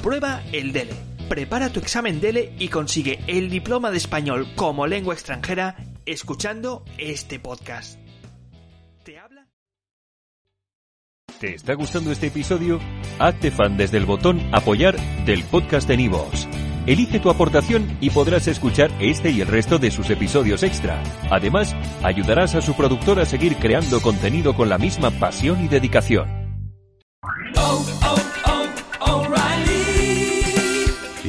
Aprueba el DELE. Prepara tu examen DELE y consigue el diploma de español como lengua extranjera escuchando este podcast. ¿Te habla? ¿Te está gustando este episodio? Hazte fan desde el botón Apoyar del podcast de Nivos. Elige tu aportación y podrás escuchar este y el resto de sus episodios extra. Además, ayudarás a su productor a seguir creando contenido con la misma pasión y dedicación.